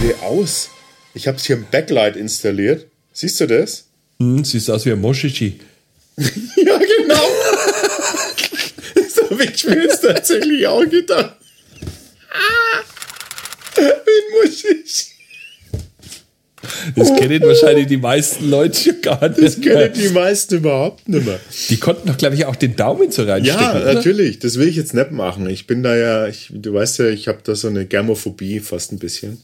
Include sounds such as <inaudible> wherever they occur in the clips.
bitte aus? Ich habe hier ein Backlight installiert. Siehst du das? Hm, siehst aus wie ein Moschichi. <laughs> ja, genau. so habe ich mir jetzt tatsächlich auch gedacht. Ah, wie Moschichi. Das kennen wahrscheinlich die meisten Leute schon gar nicht. Das kennen die meisten überhaupt nicht mehr. Die konnten doch, glaube ich, auch den Daumen so reinstecken. Ja, oder? natürlich. Das will ich jetzt nicht machen. Ich bin da ja, ich, du weißt ja, ich habe da so eine Germophobie fast ein bisschen.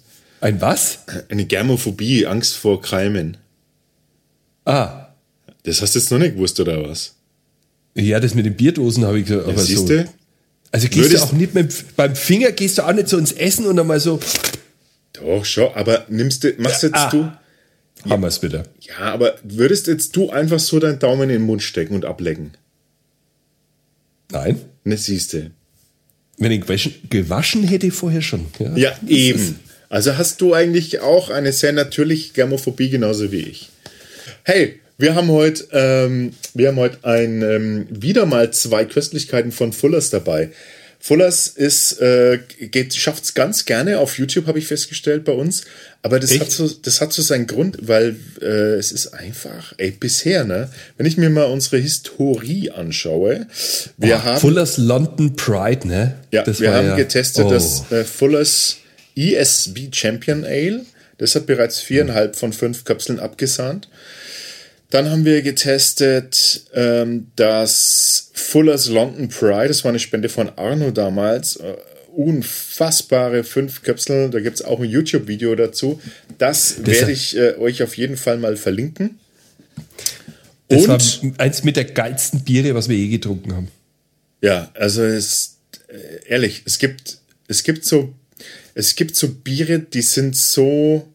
Ein was? Eine Germophobie, Angst vor Keimen. Ah. Das hast du jetzt noch nicht gewusst, oder was? Ja, das mit den Bierdosen habe ich gesagt. Aber Ja, siehst so. du? Also gehst du Würdest- auch nicht mit, beim Finger gehst du auch nicht so ins Essen und dann mal so, Doch, schon. Aber nimmst du, machst jetzt Ah. du, haben wir es wieder. ja, aber würdest jetzt du einfach so deinen Daumen in den Mund stecken und ablecken? Nein. Ne, siehst du. Wenn ich gewaschen, gewaschen hätte ich vorher schon. Ja. Ja, eben. Also hast du eigentlich auch eine sehr natürliche Germophobie, genauso wie ich. Hey, wir haben heute, ähm, wir haben heute ein, ähm, wieder mal zwei Köstlichkeiten von Fullers dabei. Fullers ist, äh, geht, schafft's ganz gerne auf YouTube, habe ich festgestellt bei uns. Aber das Echt? hat so, das hat so seinen Grund, weil äh, es ist einfach, ey, bisher, ne, wenn ich mir mal unsere Historie anschaue, wir haben Fullers London Pride, ne? ja, wir war haben getestet oh. das äh, Fullers ESB Champion Ale. Das hat bereits viereinhalb von fünf Kapseln abgesahnt. Dann haben wir getestet ähm, das Fullers London Pride. Das war eine Spende von Arno damals. Äh, unfassbare fünf Kapseln. Da gibt es auch ein YouTube-Video dazu. Das, werde ich äh, euch auf jeden Fall mal verlinken. Das Und war eins mit der geilsten Biere, was wir je getrunken haben. Ja, also es äh, ehrlich, es gibt es gibt so es gibt so Biere, die sind so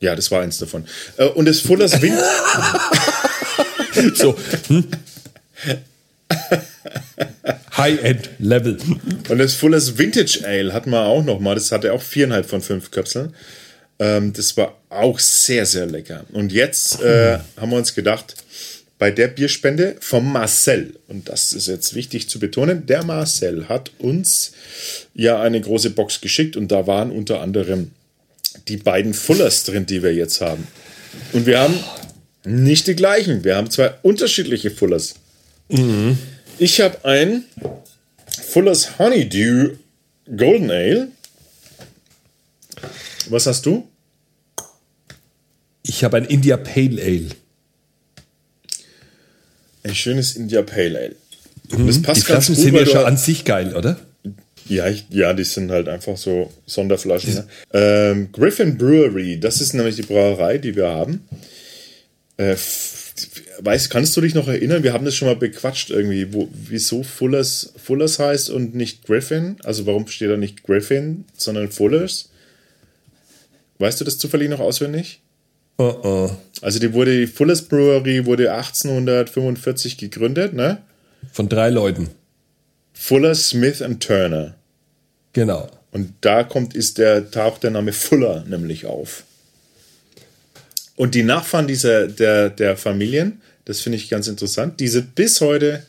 ja, das war eins davon. Äh, Und das Fullers Wind <laughs> So. Hm? High-End-Level. und das Fullers Vintage Ale hatten wir auch noch mal. Das hatte auch viereinhalb von fünf Köpseln. Ähm, das war auch sehr sehr lecker. Und jetzt äh, haben wir uns gedacht, bei der Bierspende vom Marcel und das ist jetzt wichtig zu betonen, der Marcel hat uns ja eine große Box geschickt und da waren unter anderem die beiden Fullers drin, die wir jetzt haben. Und wir haben nicht die gleichen. Wir haben zwei unterschiedliche Fullers. Ich habe ein Fullers Honeydew Golden Ale. Was hast du? Ich habe ein India Pale Ale. Ein schönes India Pale Ale. Und das Die passt ganz Flaschen gut, sind ja schon an sich geil, oder? Ja, ich, ja, die sind halt einfach so Sonderflaschen. Ne? Ähm, Griffin Brewery, das ist nämlich die Brauerei, die wir haben. Äh, weißt, kannst du dich noch erinnern? Wir haben das schon mal bequatscht irgendwie, wo, wieso Fullers, Fullers heißt und nicht Griffin? Also warum steht da nicht Griffin, sondern Fullers? Weißt du das zufällig noch auswendig? Oh, oh. Also die wurde, die Fullers Brewery wurde 1845 gegründet, ne? Von drei Leuten. Fuller, Smith und Turner. Genau. Und da kommt, ist der, taucht der Name Fuller nämlich auf. Und die Nachfahren dieser, der, der Familien, das finde ich ganz interessant, die sind bis heute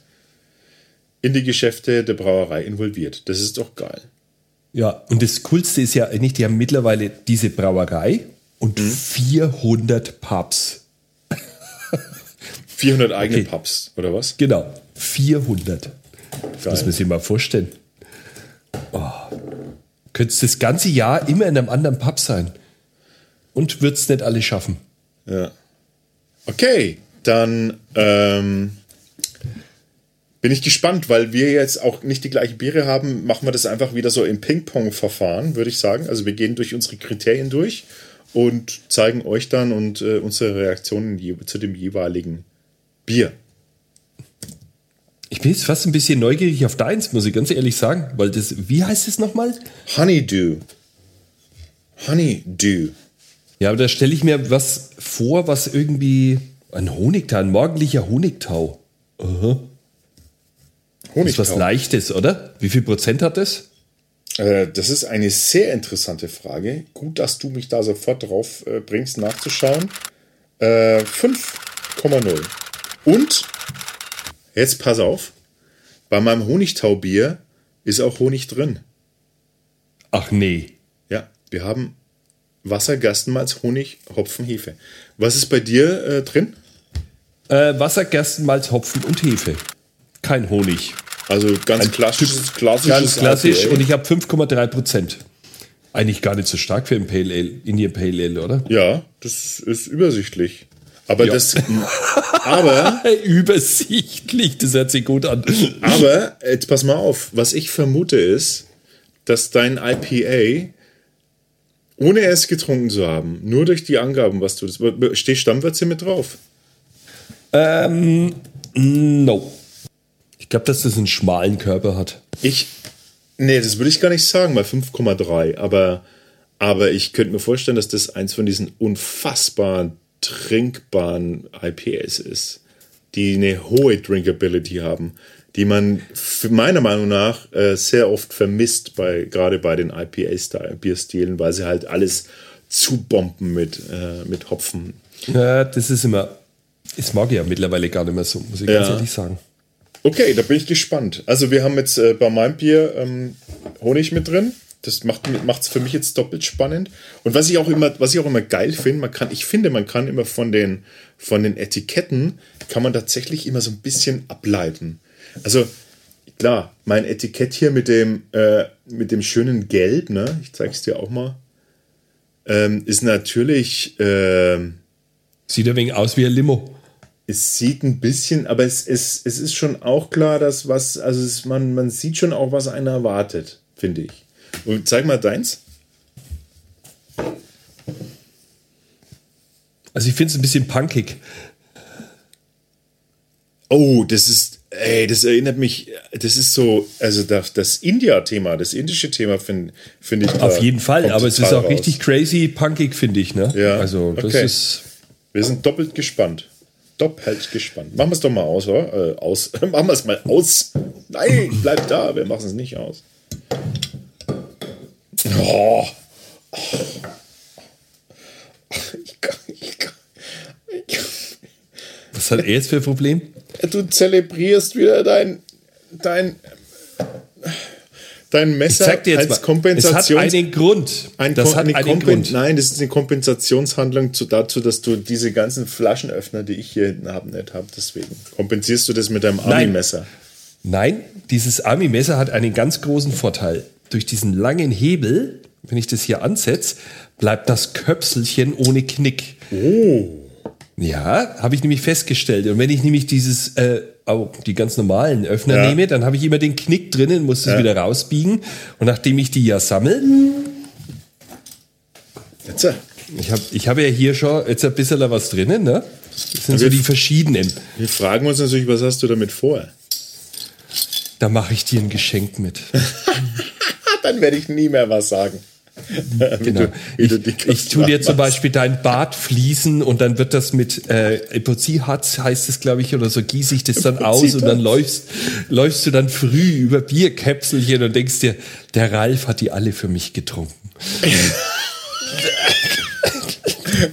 in die Geschäfte der Brauerei involviert. Das ist doch geil. Ja, und das Coolste ist ja eigentlich, die haben mittlerweile diese Brauerei und Mhm. 400 Pubs. <laughs> 400 eigene Okay. Pubs, oder was? Genau, 400. Das muss man sich mal vorstellen. Oh. Könntest das ganze Jahr immer in einem anderen Pub sein. Und würdest nicht alle schaffen. Ja. Okay, dann ähm, bin ich gespannt, weil wir jetzt auch nicht die gleichen Biere haben, machen wir das einfach wieder so im Ping-Pong-Verfahren, würde ich sagen. Also wir gehen durch unsere Kriterien durch und zeigen euch dann und äh, unsere Reaktionen zu dem jeweiligen Bier. Ich bin jetzt fast ein bisschen neugierig auf deins, muss ich ganz ehrlich sagen. Weil das, wie heißt es nochmal? Honeydew. Honeydew. Ja, aber da stelle ich mir was vor, was irgendwie ein Honigtau, ein morgendlicher Honigtau. Aha. Das ist was Honigtau. Leichtes, oder? Wie viel Prozent hat das? Äh, das ist eine sehr interessante Frage. Gut, dass du mich da sofort drauf äh, bringst, nachzuschauen. Äh, 5,0. Und, jetzt pass auf, bei meinem Honigtaubier ist auch Honig drin. Ach nee. Ja, wir haben Wasser, Gerstenmalz, Honig, Hopfen, Hefe. Was ist bei dir äh, drin? Äh, Wasser, Gerstenmalz, Hopfen und Hefe. Kein Honig. Also ganz klassisches, klassisches Ganz klassisch und ich habe 5,3 Prozent. Eigentlich gar nicht so stark für ein Pale Ale, Indian Pale Ale, oder? Ja, das ist übersichtlich. Aber Ja. das. aber, <laughs> Übersichtlich, das hört sich gut an. aber, jetzt pass mal auf, was ich vermute ist, dass dein IPA, ohne es getrunken zu haben, nur durch die Angaben, was du. Steht Stammwürze mit drauf? Ähm, no. Ich glaube, dass das einen schmalen Körper hat. Ich. Nee, das würde ich gar nicht sagen, bei 5,3. Aber, aber ich könnte mir vorstellen, dass das eins von diesen unfassbar trinkbaren IPAs ist, die eine hohe Drinkability haben, die man meiner Meinung nach äh, sehr oft vermisst, bei, gerade bei den IPA-Bierstilen, weil sie halt alles zubomben mit, äh, mit Hopfen. Ja, das ist immer. Das mag ich ja mittlerweile gar nicht mehr so, muss ich ganz Ja. ehrlich sagen. Okay, da bin ich gespannt. Also wir haben jetzt äh, bei meinem Bier ähm, Honig mit drin. Das macht es für mich jetzt doppelt spannend. Und was ich auch immer, was ich auch immer geil finde, man kann, ich finde, man kann immer von den, von den Etiketten kann man tatsächlich immer so ein bisschen ableiten. Also klar, mein Etikett hier mit dem, äh, mit dem schönen Gelb, ne, ich zeige es dir auch mal, ähm, ist natürlich, ähm, Sieht ein wenig aus wie ein Limo. Es sieht ein bisschen, aber es, es, es ist schon auch klar, dass was, also es, man, man sieht schon auch, was einer erwartet, finde ich. Und zeig mal deins. Also ich finde es ein bisschen punkig. Oh, das ist, ey, das erinnert mich, das ist so, also das, das India-Thema, das indische Thema finde find ich. Auf jeden Fall, aber es ist auch raus. richtig crazy punkig, finde ich. Ne? Ja, Also das okay. ist. Wir sind doppelt gespannt. Doppelt gespannt. Machen wir es doch mal aus, oder? Äh, aus. <laughs> machen wir es mal aus. Nein, bleib da, wir machen es nicht aus. Oh. Ich kann, ich kann, ich Was hat er jetzt für ein Problem? kann. Du zelebrierst wieder dein, dein, dein Messer zeig dir jetzt als mal. Es hat Kompensation. einen Grund. Ein das hat eine einen Kompen Grund. Nein, das ist eine Kompensationshandlung zu, dazu, dass du diese ganzen Flaschenöffner, die ich hier hinten habe, nicht habe. Deswegen kompensierst du das mit deinem Nein. Army-Messer. Nein, dieses Army-Messer hat einen ganz großen Vorteil. Durch diesen langen Hebel, wenn ich das hier ansetze, bleibt das Köpselchen ohne Knick. Oh. Ja, habe ich nämlich festgestellt. Und wenn ich nämlich dieses, äh, auch die ganz normalen Öffner Ja. nehme, dann habe ich immer den Knick drinnen, muss es Ja. wieder rausbiegen. Und nachdem ich die ja sammle, Jetzt, äh, ich habe ich hab ja hier schon jetzt ein bisschen was drinnen, ne? Das sind so wir- die verschiedenen. wir fragen uns natürlich, was hast du damit vor? Da mache ich dir ein Geschenk mit. <laughs> Dann werde ich nie mehr was sagen. <laughs> Genau. du, ich, ich tue dir zum. Beispiel dein Bad fließen und dann wird das mit äh, Epoxidharz heißt es, glaube ich, oder so gieße ich das dann aus und dann läufst, läufst du dann früh über Bierkäpselchen und denkst dir, der Ralf hat die alle für mich getrunken. <laughs>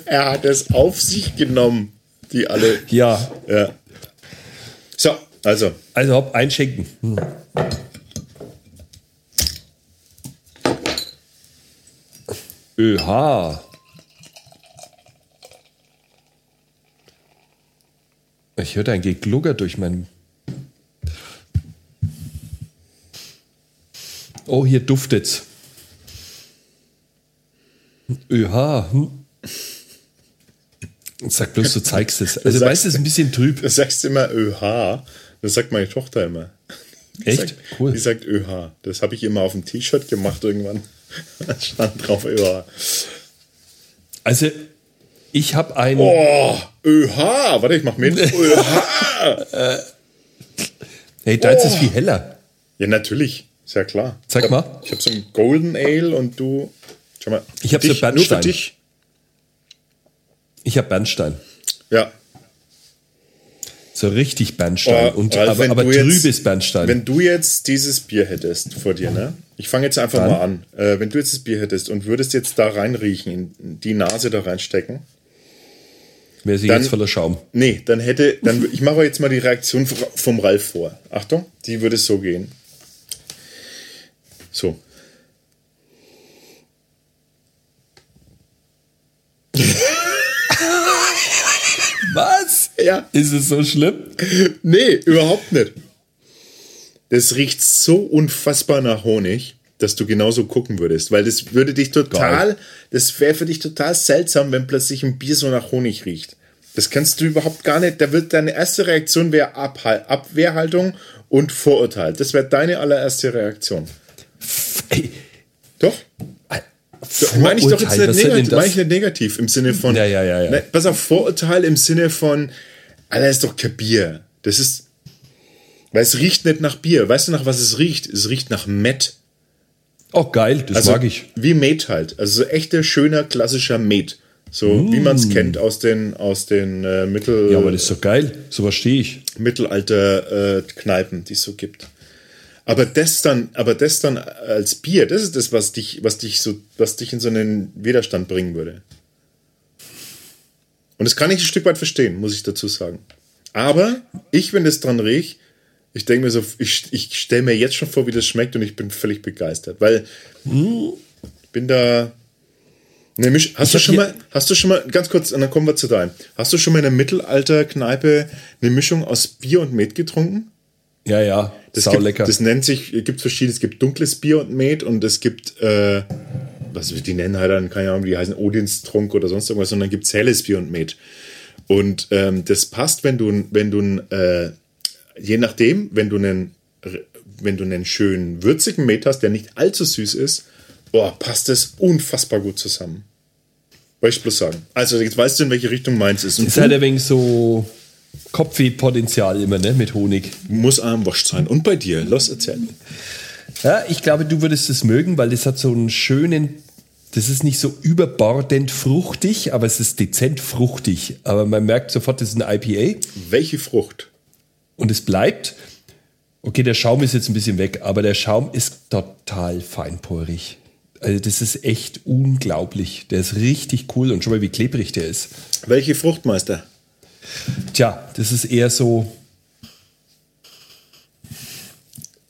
Er hat es auf sich genommen, die alle. Ja, Ja. So, also, also hopp, einschenken. Hm. ÖH. Ich höre ein Geglucker durch mein. Oh, hier duftet's. ÖH. Hm. Sag bloß, du zeigst es. Also, sagst- weißt du, es ist ein bisschen trüb. du sagst immer ÖH. Das sagt meine Tochter immer. Die Echt? Sagt, Cool. Die sagt ÖH. Das habe ich immer auf dem T-Shirt gemacht irgendwann. Da <laughs> stand drauf ÖH. Also, ich habe ein. Oh, ÖH. Warte, ich mach mit. <laughs> ÖH. <laughs> Hey, deins Oh. ist viel heller. Ja, natürlich. Ist ja klar. Zeig ich mal. Ich habe so ein Golden Ale und du. Schau mal. Ich hab für so dich, Nur für Bernstein. dich. Ich habe Bernstein. Ja. So richtig Bernstein. Oh, und, also aber aber trübes Bernstein. Wenn du jetzt dieses Bier hättest vor dir, ne? Ich fange jetzt einfach Dann? mal an. Äh, wenn du jetzt das Bier hättest und würdest jetzt da reinriechen, in die Nase da reinstecken, Wäre sie dann, jetzt voller Schaum. Nee, dann hätte. Dann, ich mache jetzt mal die Reaktion vom Ralf vor. Achtung, die würde so gehen. So. <laughs> Was? Ja. Ist es so schlimm? Nee, überhaupt nicht. Das riecht so unfassbar nach Honig, dass du genauso gucken würdest, weil das würde dich total, Geil. das wäre für dich total seltsam, wenn plötzlich ein Bier so nach Honig riecht. Das kannst du überhaupt gar nicht. Da wird deine erste Reaktion wäre Abhal Abwehrhaltung und Vorurteil. Das wäre deine allererste Reaktion. Ey, Doch? Meine ich doch jetzt nicht negativ, meine ich nicht negativ im Sinne von. Ja, ja, ja, ja. Ne, pass auf, Vorurteil im Sinne von, Alter, ist doch kein Bier. Das ist. Weil es riecht nicht nach Bier. Weißt du, nach was es riecht? Es riecht nach Met. Oh, geil, das Also mag ich. wie Met halt. Also so echter, schöner, klassischer Met. So wie man es kennt aus den, aus den äh, Mittel, Mm. Ja, aber das ist doch geil. So verstehe ich. Mittelalter-Kneipen, die es so gibt. Aber das dann, aber das dann als Bier, das ist das, was dich, was dich so, was dich in so einen Widerstand bringen würde. Und das kann ich ein Stück weit verstehen, muss ich dazu sagen. Aber ich, wenn das dran riech, ich denke mir so, ich, ich stelle mir jetzt schon vor, wie das schmeckt und ich bin völlig begeistert, weil ich bin da. Ne, Misch, hast du hab schon mal, hast du schon mal, ganz kurz, und dann kommen wir zu deinem. Hast du schon mal in einer Mittelalter-Kneipe eine Mischung aus Bier und Met getrunken? Ja, ja, Das, sau gibt, lecker. das nennt sich, gibt verschiedene, es gibt dunkles Bier und Met und es gibt, äh, was die nennen halt dann, keine Ahnung, wie die heißen, Odinstrunk oder sonst irgendwas, und dann gibt es helles Bier und Met. Und ähm, das passt, wenn du, wenn du, ein, äh, je nachdem, wenn du einen, wenn du einen schönen würzigen Met hast, der nicht allzu süß ist, boah, passt das unfassbar gut zusammen. Wollte ich bloß sagen. Also, jetzt weißt du, in welche Richtung meins ist. Und ist halt ein wenig so Kopfweh-Potenzial immer, ne, mit Honig. muss armwascht sein. Und bei dir, los erzählen. Ja, ich glaube, du würdest es mögen, weil das hat so einen schönen, das ist nicht so überbordend fruchtig, aber es ist dezent fruchtig. Aber man merkt sofort, das ist ein IPA Welche Frucht? und es bleibt. Okay, der Schaum ist jetzt ein bisschen weg, aber der Schaum ist total feinporig. Also das ist echt unglaublich. Der ist richtig cool und schon mal wie klebrig der ist. Welche Fruchtmeister? Tja, das ist eher so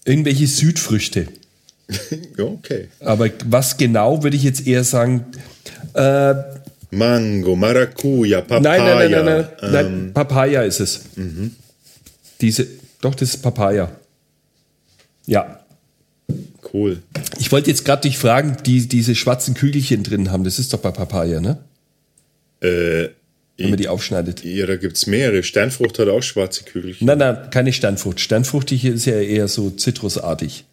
irgendwelche Südfrüchte. <laughs> Okay. Aber was genau würde ich jetzt eher sagen? Äh, Mango, Maracuja, Papaya. nein, nein, nein, nein, nein, ähm, nein, Papaya ist es. Diese, doch, das ist Papaya. Ja. Cool. Ich wollte jetzt gerade dich fragen, die diese schwarzen Kügelchen drin haben, das ist doch bei Papaya, ne? Äh, Wenn man die aufschneidet. ja, da gibt es mehrere. Sternfrucht hat auch schwarze Kügelchen. Nein, nein, keine Sternfrucht. Sternfruchtig ist ja eher so zitrusartig.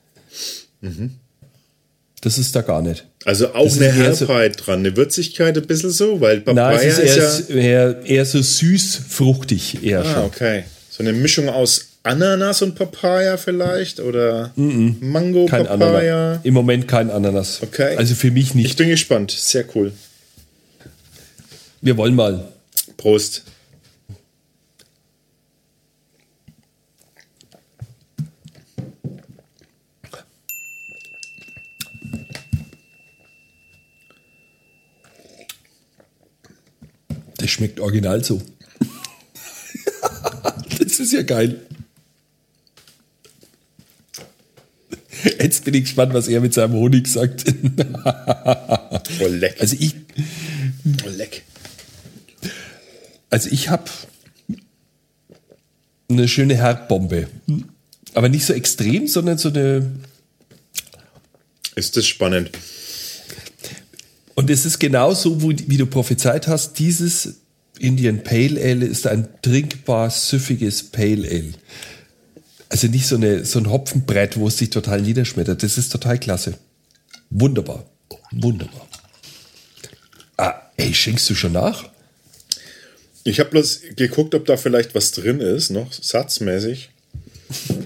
Das ist da gar nicht. Also auch Das eine eher so- Herbheit dran, eine Würzigkeit ein bisschen so, weil Papaya Nein, ist, ist eher, ja. eher, eher so süß-fruchtig eher Ah, schon. okay. So eine Mischung aus Ananas und Papaya vielleicht? Oder Mango, Kein Papaya? Ananas. Im Moment kein Ananas. Okay. Also für mich Ich nicht. bin gespannt. Sehr cool. Wir wollen mal. Prost. Das schmeckt original so. <laughs> das ist ja geil. Jetzt bin ich gespannt, was er mit seinem Honig sagt. Voll leck. Also ich, Voll leck. Also ich habe eine schöne Herdbombe. Aber nicht so extrem, sondern so eine. Ist das spannend. Und es ist genauso, wie du prophezeit hast, dieses Indian Pale Ale ist ein trinkbar süffiges Pale Ale. Also nicht so, eine, so ein Hopfenbrett, wo es sich total niederschmettert. Das ist total klasse. Wunderbar. Wunderbar. Ah, ey, schenkst du schon nach? Ich habe bloß geguckt, ob da vielleicht was drin ist, noch satzmäßig.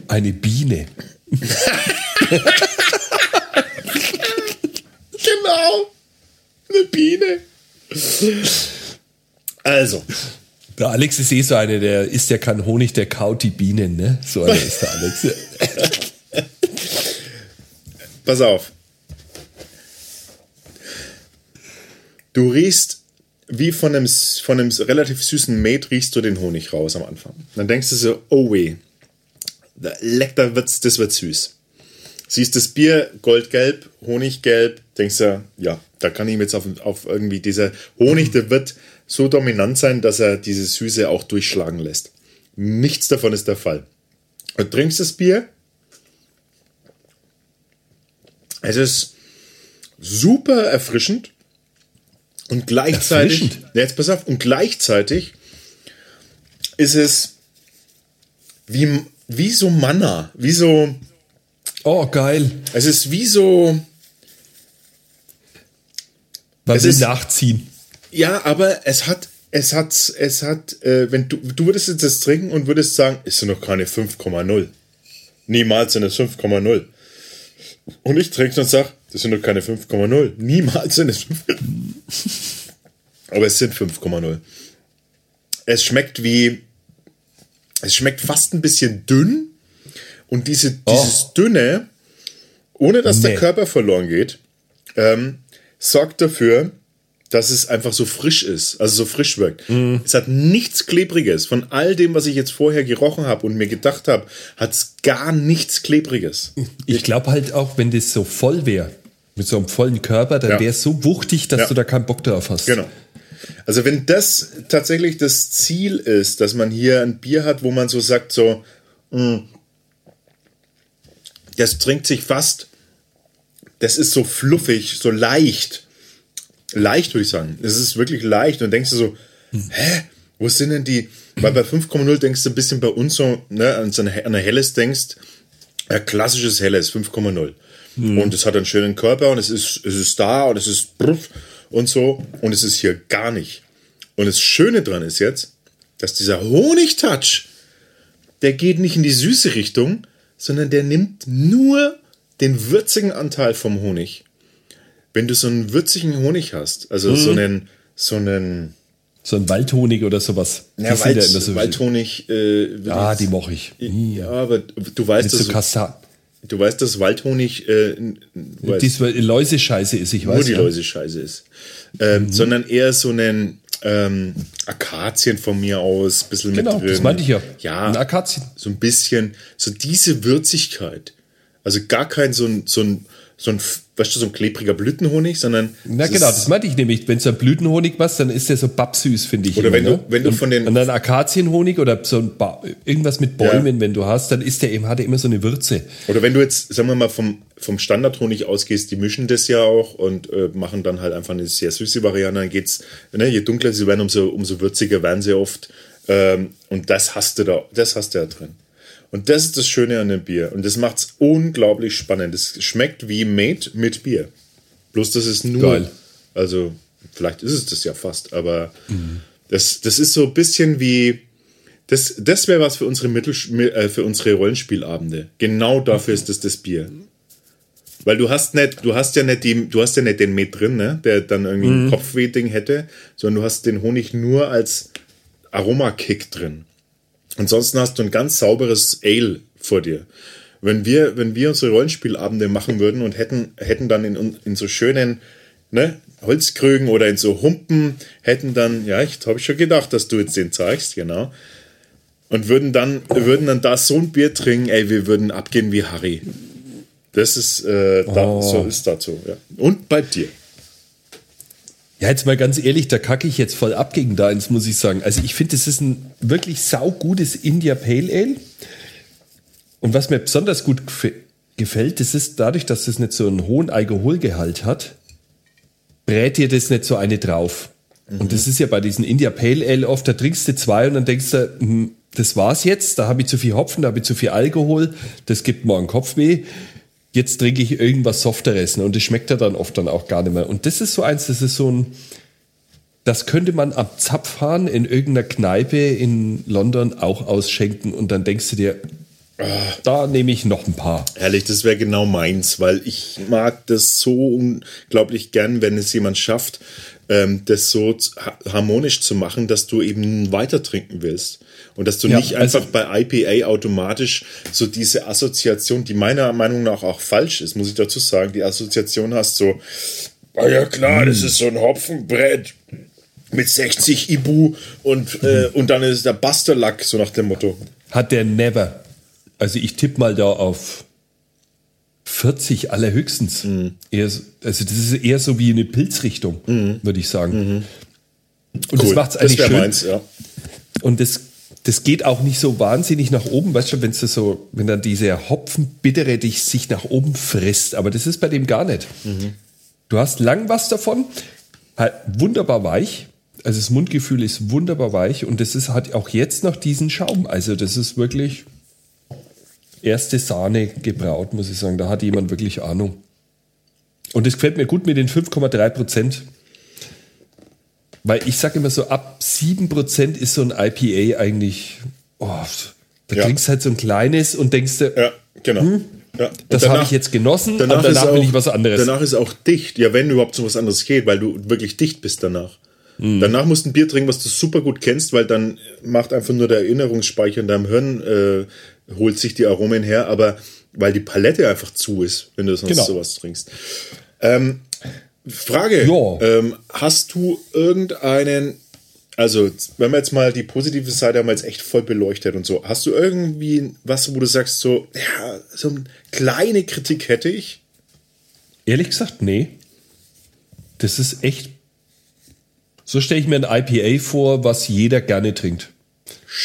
Eine Biene. <laughs> Genau. Eine Biene. Also, Der Alex ist eh so eine, der isst ja kein Honig, der kaut die Bienen, ne? So einer ist der Alex. pass auf. Du riechst wie von einem, von einem relativ süßen Met riechst du den Honig raus am Anfang. Dann denkst du so, oh weh, leck, da wird's, das wird süß. Siehst das Bier goldgelb, Honiggelb, denkst du, ja, da kann ich jetzt auf, auf irgendwie dieser Honig, der wird so dominant sein, dass er diese Süße auch durchschlagen lässt. Nichts davon ist der Fall. Du trinkst das Bier. Es ist super erfrischend und gleichzeitig. Jetzt pass auf, und gleichzeitig ist es wie, wie so Manna, wie so. Oh, geil. Es ist wie so. Man Es will ist- nachziehen. Ja, aber es hat, es hat, es hat, äh, wenn du, du würdest jetzt das trinken und würdest sagen, ist ja noch keine 5,0. Niemals sind es 5,0. Und ich trinke und sag, das sind noch keine 5,0. Niemals sind es 5. aber es sind 5,0. Es schmeckt wie, es schmeckt fast ein bisschen dünn. Und diese, dieses Dünne, ohne dass der Nee. Körper verloren geht, ähm, sorgt dafür, dass es einfach so frisch ist, also so frisch wirkt. Es hat nichts Klebriges. Von all dem, was ich jetzt vorher gerochen habe und mir gedacht habe, hat es gar nichts Klebriges. Ich glaube halt auch, wenn das so voll wäre, mit so einem vollen Körper, dann Ja. wäre es so wuchtig, dass Ja. du da keinen Bock drauf hast. Genau. Also wenn das tatsächlich das Ziel ist, dass man hier ein Bier hat, wo man so sagt, so, mh, das trinkt sich fast, das ist so fluffig, so leicht. Leicht würde ich sagen. Es ist wirklich leicht und denkst du so, hä, wo sind denn die? <clears throat> Weil bei 5,0 denkst du ein bisschen bei uns so, ne, an so eine, an ein helles denkst, ja, klassisches Helles, 5,0. Und es hat einen schönen Körper und es ist, es ist da und es ist bruff und so. Und es ist hier gar nicht. Und das Schöne dran ist jetzt, dass dieser Honigtouch, der geht nicht in die süße Richtung, sondern der nimmt nur den würzigen Anteil vom Honig. Wenn du so einen würzigen Honig hast, also so einen, so einen, So ein Waldhonig oder sowas. ja, Wald, so- Waldhonig, äh, Ah, die moche ich. ja, aber du weißt, Mit so dass, Kassa. Du weißt, dass Waldhonig äh, weißt, Die Läuse-Scheiße ist, ich weiß. nur die ja. Mhm. Läuse scheiße ist. Ähm, Sondern eher so einen ähm, Akazien von mir aus, bisschen Genau, mit drin. das meinte ich ja. Ja, Ein Akazien. so ein bisschen, so diese Würzigkeit. Also gar kein so ein, so ein, so ein, weißt du, so ein klebriger Blütenhonig, sondern. Na genau, das meinte ich nämlich. Wenn es ein Blütenhonig machst, dann ist der so babsüß, finde ich. Oder immer, wenn du- ne? wenn du und, von den- Und dann Akazienhonig oder so ein ba irgendwas mit Bäumen, wenn du hast, dann ist der eben, hat er immer so eine Würze. Oder wenn du jetzt, sagen wir mal, vom, vom Standardhonig ausgehst, die mischen das ja auch und äh, machen dann halt einfach eine sehr süße Variante, dann geht's, ne, je dunkler sie werden, umso, umso würziger werden sie oft. Ähm, und das hast du da, das hast du ja drin. Und das ist das Schöne an dem Bier. Und das macht's unglaublich spannend. Es schmeckt wie Made mit Bier. Bloß das ist nur, Geil. also vielleicht ist es das ja fast, aber das, das ist so ein bisschen wie, das, das wäre was für unsere, Mittel, äh, für unsere Rollenspielabende. Genau dafür ist das das Bier. Weil du hast nicht, du hast ja nicht die, du hast ja nicht den Met drin, ne, der dann irgendwie ein Kopfweh-Ding hätte, sondern du hast den Honig nur als Aromakick drin. Ansonsten hast du ein ganz sauberes Ale vor dir. Wenn wir, wenn wir unsere Rollenspielabende machen würden und hätten, hätten dann in, in so schönen ne, Holzkrügen oder in so Humpen, hätten dann, ja, ich habe schon gedacht, dass du jetzt den zeigst, genau. Und würden dann, würden dann da so ein Bier trinken, ey, wir würden abgehen wie Harry. Das ist, äh, da, Oh. so ist dazu, ja. Und bei dir. Ja, jetzt mal ganz ehrlich, da kacke ich jetzt voll ab gegen deins, muss ich sagen. Also ich finde, das ist ein wirklich saugutes India Pale Ale. Und was mir besonders gut gef- gefällt, das ist dadurch, dass das nicht so einen hohen Alkoholgehalt hat, brät dir das nicht so eine drauf. Und das ist ja bei diesen India Pale Ale oft, da trinkst du zwei und dann denkst du, hm, das war's jetzt, da habe ich zu viel Hopfen, da habe ich zu viel Alkohol, das gibt morgen Kopfweh. Jetzt trinke ich irgendwas Softeres ne? und das schmeckt ja dann oft dann auch gar nicht mehr. Und das ist so eins, das ist so ein, das könnte man am Zapfhahn in irgendeiner Kneipe in London auch ausschenken und dann denkst du dir, da nehme ich noch ein paar. Ehrlich, das wäre genau meins, weil ich mag das so unglaublich gern, wenn es jemand schafft, ähm, das so harmonisch zu machen, dass du eben weiter trinken willst. Und dass du Ja, nicht also- einfach bei IPA automatisch so diese Assoziation, die meiner Meinung nach auch falsch ist, muss ich dazu sagen, die Assoziation hast so, ah ja klar, das ist so ein Hopfenbrett mit 60 Ibu und, äh, und dann ist der Basterlack, so nach dem Motto. Hat der never. Also ich tippe mal da auf 40 allerhöchstens. Eher, so- also das ist eher so wie eine Pilzrichtung, würde ich sagen. Und Cool. das macht es Das eigentlich wär schön. meins, ja. Und das, das geht auch nicht so wahnsinnig nach oben, weißt du, wenn so, wenn dann diese Hopfenbittere dich sich nach oben frisst. Aber das ist bei dem gar nicht. Du hast lang was davon, halt wunderbar weich. Also das Mundgefühl ist wunderbar weich und das ist hat auch jetzt noch diesen Schaum. Also das ist wirklich erste Sahne gebraut, muss ich sagen. Da hat jemand wirklich Ahnung. Und das gefällt mir gut mit den 5,3 Prozent. Weil ich sage immer so, ab 7 Prozent ist so ein IPA eigentlich, oh, da Ja. trinkst halt so ein kleines und denkst dir, Ja, genau. Ja. Hm? das habe ich jetzt genossen, danach aber danach ist will auch- ich was anderes. Danach ist auch dicht. Ja, wenn überhaupt so was anderes geht, weil du wirklich dicht bist danach. Hm. Danach musst du ein Bier trinken, was du super gut kennst, weil dann macht einfach nur der Erinnerungsspeicher in deinem Hirn, äh, holt sich die Aromen her, aber weil die Palette einfach zu ist, wenn du sonst Genau. sowas trinkst. Ähm, Frage: Ja. ähm, Hast du irgendeinen, also wenn wir jetzt mal die positive Seite haben wir jetzt echt voll beleuchtet und so, hast du irgendwie was, wo du sagst, so, ja, so eine kleine Kritik hätte ich? Ehrlich gesagt, nee. Das ist echt. So stelle ich mir ein IPA vor, was jeder gerne trinkt.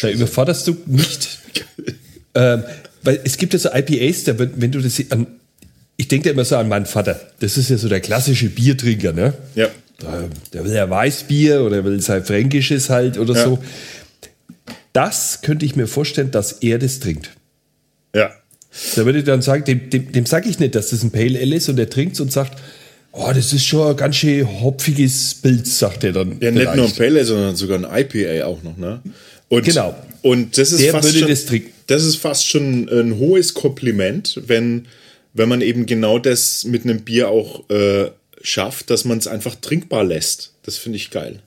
Da überforderst du nicht. <laughs> ähm, weil es gibt ja so IPAs, da, wenn wenn du das an. Ich denke immer so an meinen Vater. Das ist ja so der klassische Biertrinker, ne? Ja. Der will ja Weißbier oder will sein Fränkisches halt oder Ja. so. Das könnte ich mir vorstellen, dass er das trinkt. Ja. Da würde ich dann sagen, dem, dem, dem sage ich nicht, dass das ein Pale Ale ist und der trinkt und sagt, oh, das ist schon ein ganz schön hopfiges Bild, sagt er dann. Ja, nicht nur ein vielleicht. Pale Ale, sondern sogar ein IPA auch noch, ne? Und, Genau. Und das ist Der fast würde schon, das trinken. das ist fast schon ein hohes Kompliment, wenn, wenn man eben genau das mit einem Bier auch äh, schafft, dass man es einfach trinkbar lässt. Das finde ich geil.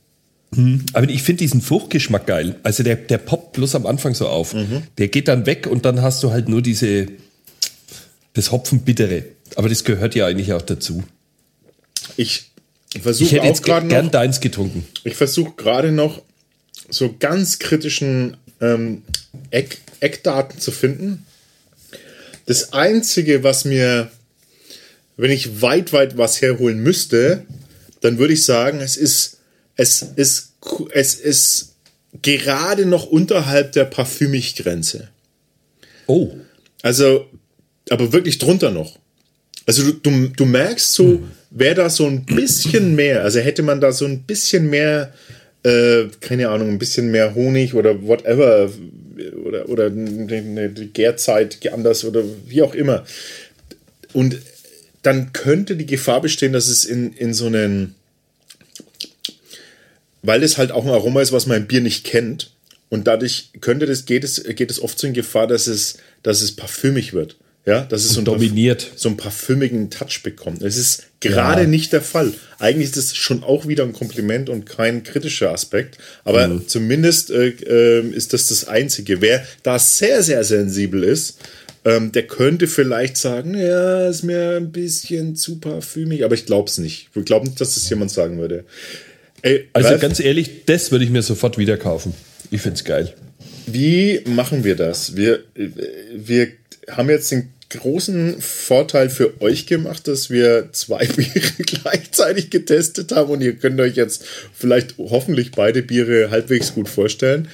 Aber ich finde diesen Fruchtgeschmack geil. Also der, der poppt bloß am Anfang so auf. Mhm. Der geht dann weg und dann hast du halt nur diese, das Hopfenbittere. Aber das gehört ja eigentlich auch dazu. Ich Ich versuche auch jetzt gerade gern noch, deins getrunken. ich versuche gerade noch so ganz kritischen ähm, Eck, Eckdaten zu finden. Das Einzige, was mir, wenn ich weit, weit was herholen müsste, dann würde ich sagen, es ist, es ist, es ist gerade noch unterhalb der Parfümig-Grenze. Oh, Also, aber wirklich drunter noch. Also du, du, du merkst so, wäre da so ein bisschen mehr, also hätte man da so ein bisschen mehr, äh, keine Ahnung, ein bisschen mehr Honig oder whatever, oder, oder eine die Gärzeit anders oder wie auch immer. Und dann könnte die Gefahr bestehen, dass es in, in so einen, weil es halt auch ein Aroma ist, was man im Bier nicht kennt. Und dadurch könnte das, geht es, geht es oft so in Gefahr, dass es, dass es parfümig wird. Ja, dass es so dominiert. so einen parfümigen Touch bekommt. Es ist gerade Ja. nicht der Fall. Eigentlich ist das schon auch wieder ein Kompliment und kein kritischer Aspekt. Aber Mhm. zumindest äh, äh, ist das das Einzige. Wer da sehr, sehr sensibel ist, ähm, der könnte vielleicht sagen, ja, ist mir ein bisschen zu parfümig. Aber ich glaube es nicht. Ich glaube nicht, dass das jemand sagen würde. Ey, also Ralf, ganz ehrlich, das würde ich mir sofort wieder kaufen. Ich find's geil. Wie machen wir das? Wir, wir haben jetzt den großen Vorteil für euch gemacht, dass wir zwei <laughs> Biere gleichzeitig getestet haben und ihr könnt euch jetzt vielleicht hoffentlich beide Biere halbwegs gut vorstellen.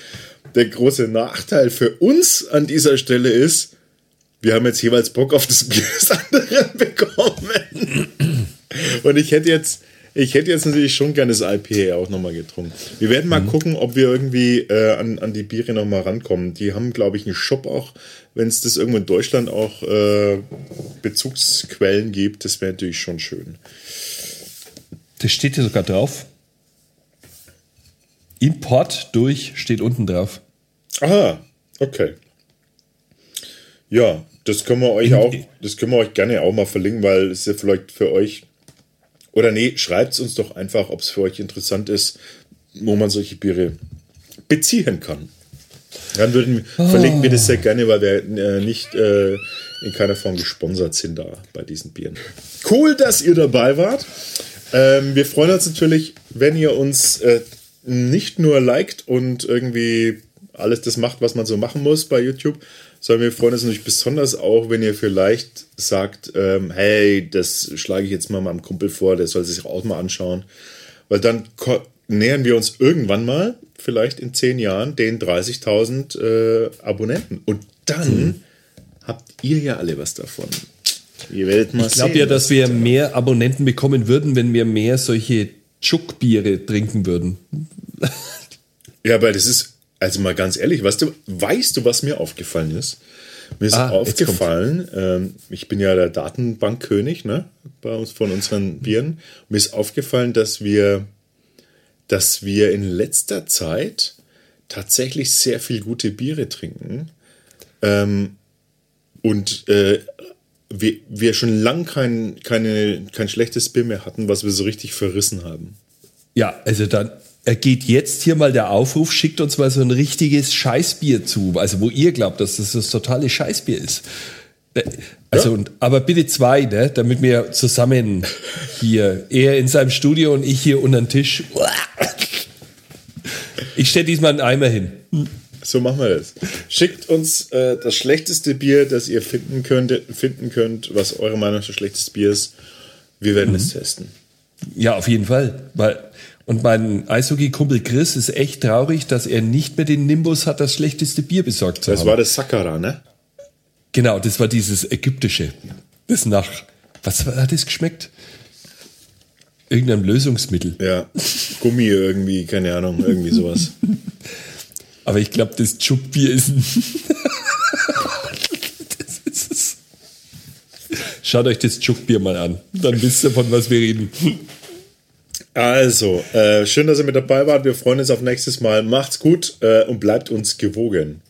Der große Nachteil für uns an dieser Stelle ist, wir haben jetzt jeweils Bock auf das Bier des anderen <laughs> bekommen. Und ich hätte jetzt, ich hätte jetzt natürlich schon gerne das IPA auch nochmal getrunken. Wir werden mal gucken, ob wir irgendwie äh, an, an die Biere nochmal rankommen. Die haben, glaube ich, einen Shop auch, wenn es das irgendwo in Deutschland auch äh, Bezugsquellen gibt. Das wäre natürlich schon schön. Das steht hier sogar drauf. Import durch steht unten drauf. Aha, okay. Ja, das können wir euch auch, das können wir euch gerne auch mal verlinken, weil es ja vielleicht für euch oder nee, schreibt es uns doch einfach, ob es für euch interessant ist, wo man solche Biere beziehen kann. Dann würden, verlinken wir das sehr gerne, weil wir äh, nicht äh, in keiner Form gesponsert sind da bei diesen Bieren. Cool, dass ihr dabei wart. Ähm, wir freuen uns natürlich, wenn ihr uns äh, nicht nur liked und irgendwie alles das macht, was man so machen muss bei YouTube, sondern wir freuen uns natürlich besonders auch, wenn ihr vielleicht sagt, ähm, hey, das schlage ich jetzt mal meinem Kumpel vor, der soll sich auch mal anschauen. Weil dann nähern wir uns irgendwann mal, vielleicht in zehn Jahren, den 30.000 äh, Abonnenten. Und dann mhm. habt ihr ja alle was davon. Ihr werdet mal ich glaube ja, dass wir mehr Abonnenten bekommen würden, wenn wir mehr solche Chuck-Biere trinken würden. ja, aber das ist, also mal ganz ehrlich, weißt du, weißt du, was mir aufgefallen ist? Mir ist ah, aufgefallen, ähm, ich bin ja der Datenbankkönig ne, bei uns von unseren Bieren. Mir ist aufgefallen, dass wir, dass wir in letzter Zeit tatsächlich sehr viel gute Biere trinken. Ähm, und äh, wir, wir schon lang kein, keine, kein schlechtes Bier mehr hatten, was wir so richtig verrissen haben. Ja, also dann geht jetzt hier mal der Aufruf, schickt uns mal so ein richtiges Scheißbier zu, also wo ihr glaubt, dass das das totale Scheißbier ist. Äh, also, ja. und, aber bitte zwei, ne, damit wir zusammen hier, er in seinem Studio und ich hier unter den Tisch. Ich stelle diesmal einen Eimer hin. So machen wir das. Schickt uns äh, das schlechteste Bier, das ihr finden könnt, finden könnt, was eure Meinung zu schlechtes Bier ist. Wir werden mhm. es testen. Ja, auf jeden Fall. Weil, und mein Eishockey-Kumpel Chris ist echt traurig, dass er nicht mehr den Nimbus hat, das schlechteste Bier besorgt zu das haben. Das war das Sakara, ne? Genau, das war dieses ägyptische. Das nach, was hat das geschmeckt? Irgendein Lösungsmittel. Ja, Gummi irgendwie, keine Ahnung, irgendwie sowas. <laughs> Aber ich glaube, das Chukbier ist ein. <laughs> das ist es. Schaut euch das Chukbier mal an. Dann wisst ihr, von was wir reden. Also, äh, schön, dass ihr mit dabei wart. Wir freuen uns auf nächstes Mal. Macht's gut äh, und bleibt uns gewogen.